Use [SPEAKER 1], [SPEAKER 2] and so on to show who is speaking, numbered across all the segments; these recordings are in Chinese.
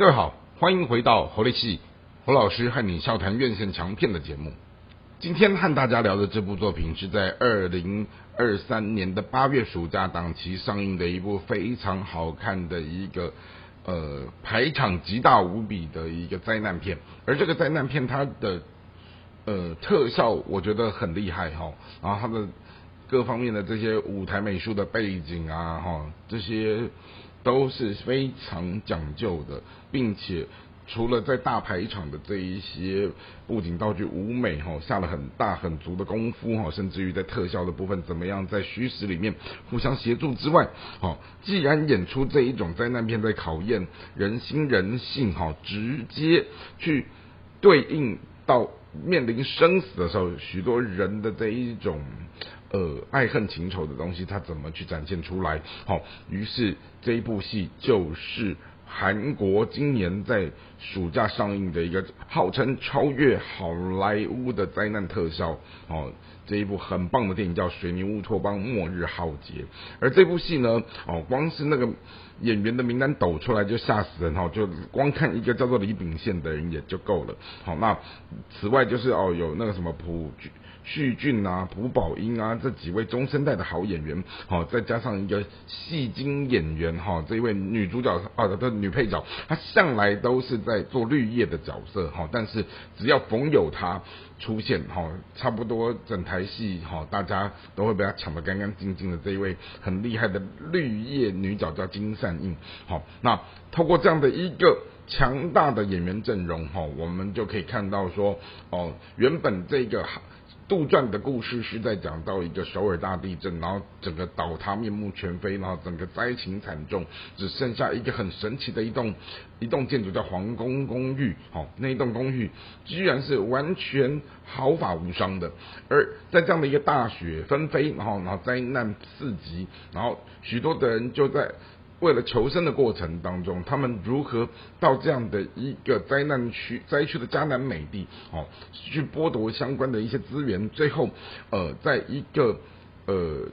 [SPEAKER 1] 各位好，欢迎回到侯力戏侯老师和你笑谈院线强片的节目。今天和大家聊的这部作品是在二零二三年的八月暑假档期上映的一部非常好看的一个呃排场极大无比的一个灾难片，而这个灾难片它的呃特效我觉得很厉害哈，然后它的各方面的这些舞台美术的背景啊哈这些。都是非常讲究的，并且除了在大排场的这一些布景道具舞美哈下了很大很足的功夫哈，甚至于在特效的部分怎么样在虚实里面互相协助之外，好，既然演出这一种灾难片在考验人心人性哈，直接去对应到面临生死的时候，许多人的这一种。呃，爱恨情仇的东西，他怎么去展现出来？好，于是这一部戏就是韩国今年在暑假上映的一个号称超越好莱坞的灾难特效。哦，这一部很棒的电影叫《水泥乌托邦：末日浩劫》。而这部戏呢，哦，光是那个演员的名单抖出来就吓死人哈，就光看一个叫做李秉宪的人也就够了。好，那此外就是哦，有那个什么朴旭俊啊、朴宝英啊这几位中生代的好演员，好，再加上一个戏精演员哈，这一位女主角啊的女配角，她向来都是在做绿叶的角色哈，但是只要逢有她出现哈，差不多整台戏哈，大家都会被她抢得干干净净的这一位很厉害的绿叶女角叫金善映，好，那透过这样的一个强大的演员阵容哈，我们就可以看到说哦，原本这个。杜撰的故事是在讲到一个首尔大地震，然后整个倒塌面目全非，然后整个灾情惨重，只剩下一个很神奇的一栋一栋建筑叫皇宫公寓。好，那一栋公寓居然是完全毫发无伤的。而在这样的一个大雪纷飞，然后然后灾难四级，然后许多的人就在。为了求生的过程当中，他们如何到这样的一个灾难区、灾区的迦南美地，哦，去剥夺相关的一些资源，最后，呃，在一个呃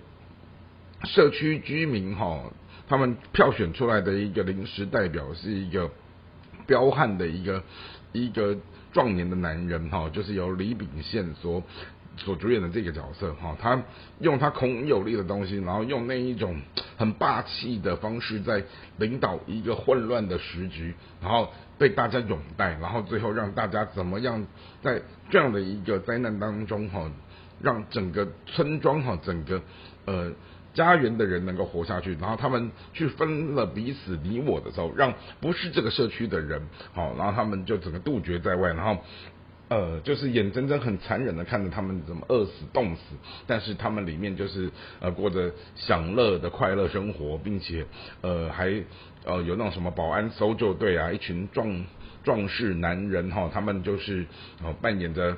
[SPEAKER 1] 社区居民哈，他们票选出来的一个临时代表是一个彪悍的一个一个壮年的男人哈，就是由李炳宪所。所主演的这个角色哈，他用他孔有力的东西，然后用那一种很霸气的方式在领导一个混乱的时局，然后被大家拥戴，然后最后让大家怎么样在这样的一个灾难当中哈，让整个村庄哈，整个呃家园的人能够活下去，然后他们去分了彼此你我的时候，让不是这个社区的人好，然后他们就整个杜绝在外，然后。呃，就是眼睁睁很残忍的看着他们怎么饿死、冻死，但是他们里面就是呃过着享乐的快乐生活，并且呃还呃有那种什么保安搜救队啊，一群壮壮士男人哈，他们就是呃扮演着。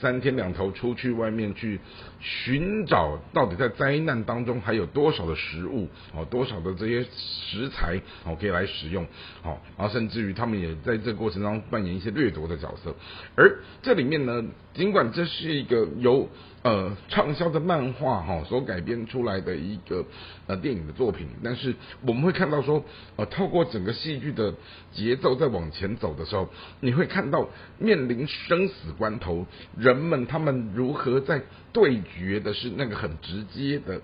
[SPEAKER 1] 三天两头出去外面去寻找，到底在灾难当中还有多少的食物哦，多少的这些食材哦可以来使用好，然后甚至于他们也在这个过程当中扮演一些掠夺的角色，而这里面呢，尽管这是一个由呃畅销的漫画哈所改编出来的一个呃电影的作品，但是我们会看到说呃透过整个戏剧的节奏在往前走的时候，你会看到面临生死关头人。们他们如何在对决的是那个很直接的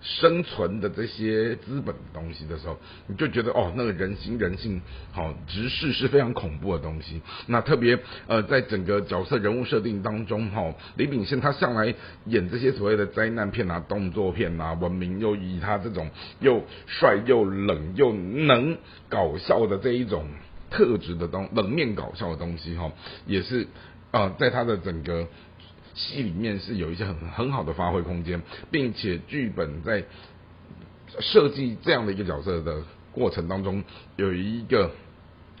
[SPEAKER 1] 生存的这些资本的东西的时候，你就觉得哦，那个人心人性好直视是非常恐怖的东西。那特别呃，在整个角色人物设定当中，哈，李炳宪他向来演这些所谓的灾难片啊、动作片啊，闻名又以他这种又帅又冷又能搞笑的这一种特质的东冷面搞笑的东西，哈，也是。啊，在他的整个戏里面是有一些很很好的发挥空间，并且剧本在设计这样的一个角色的过程当中，有一个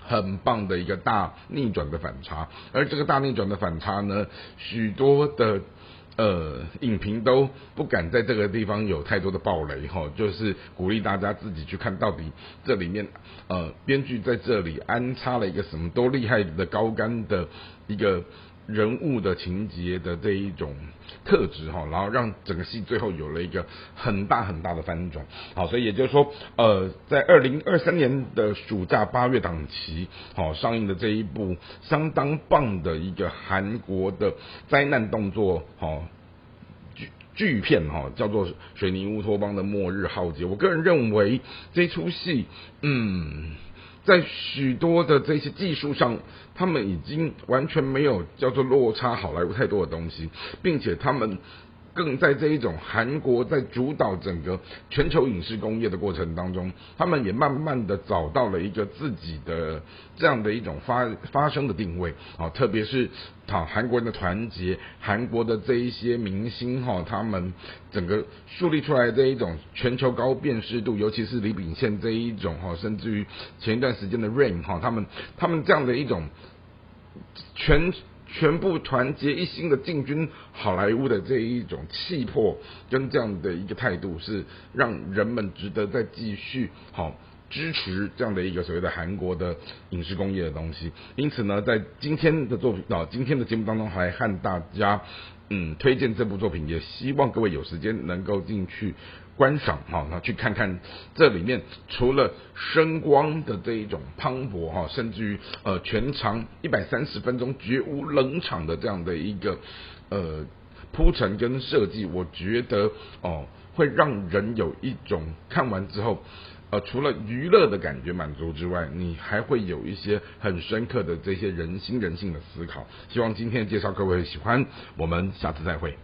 [SPEAKER 1] 很棒的一个大逆转的反差，而这个大逆转的反差呢，许多的呃影评都不敢在这个地方有太多的暴雷哈，就是鼓励大家自己去看到底这里面呃编剧在这里安插了一个什么多厉害的高干的。一个人物的情节的这一种特质哈，然后让整个戏最后有了一个很大很大的翻转。好，所以也就是说，呃，在二零二三年的暑假八月档期，好上映的这一部相当棒的一个韩国的灾难动作，好。巨片哈，叫做《水泥乌托邦的末日浩劫》。我个人认为这出戏，嗯，在许多的这些技术上，他们已经完全没有叫做落差好莱坞太多的东西，并且他们。更在这一种韩国在主导整个全球影视工业的过程当中，他们也慢慢的找到了一个自己的这样的一种发发生的定位啊，特别是讨韩国人的团结，韩国的这一些明星哈，他们整个树立出来这一种全球高辨识度，尤其是李秉宪这一种哈，甚至于前一段时间的 Rain 哈，他们他们这样的一种全。全部团结一心的进军好莱坞的这一种气魄跟这样的一个态度，是让人们值得再继续好支持这样的一个所谓的韩国的影视工业的东西。因此呢，在今天的作品啊，今天的节目当中，还和大家嗯推荐这部作品，也希望各位有时间能够进去。观赏哈，那去看看这里面除了声光的这一种磅礴哈，甚至于呃全长一百三十分钟绝无冷场的这样的一个呃铺陈跟设计，我觉得哦会让人有一种看完之后呃除了娱乐的感觉满足之外，你还会有一些很深刻的这些人心人性的思考。希望今天介绍各位喜欢，我们下次再会。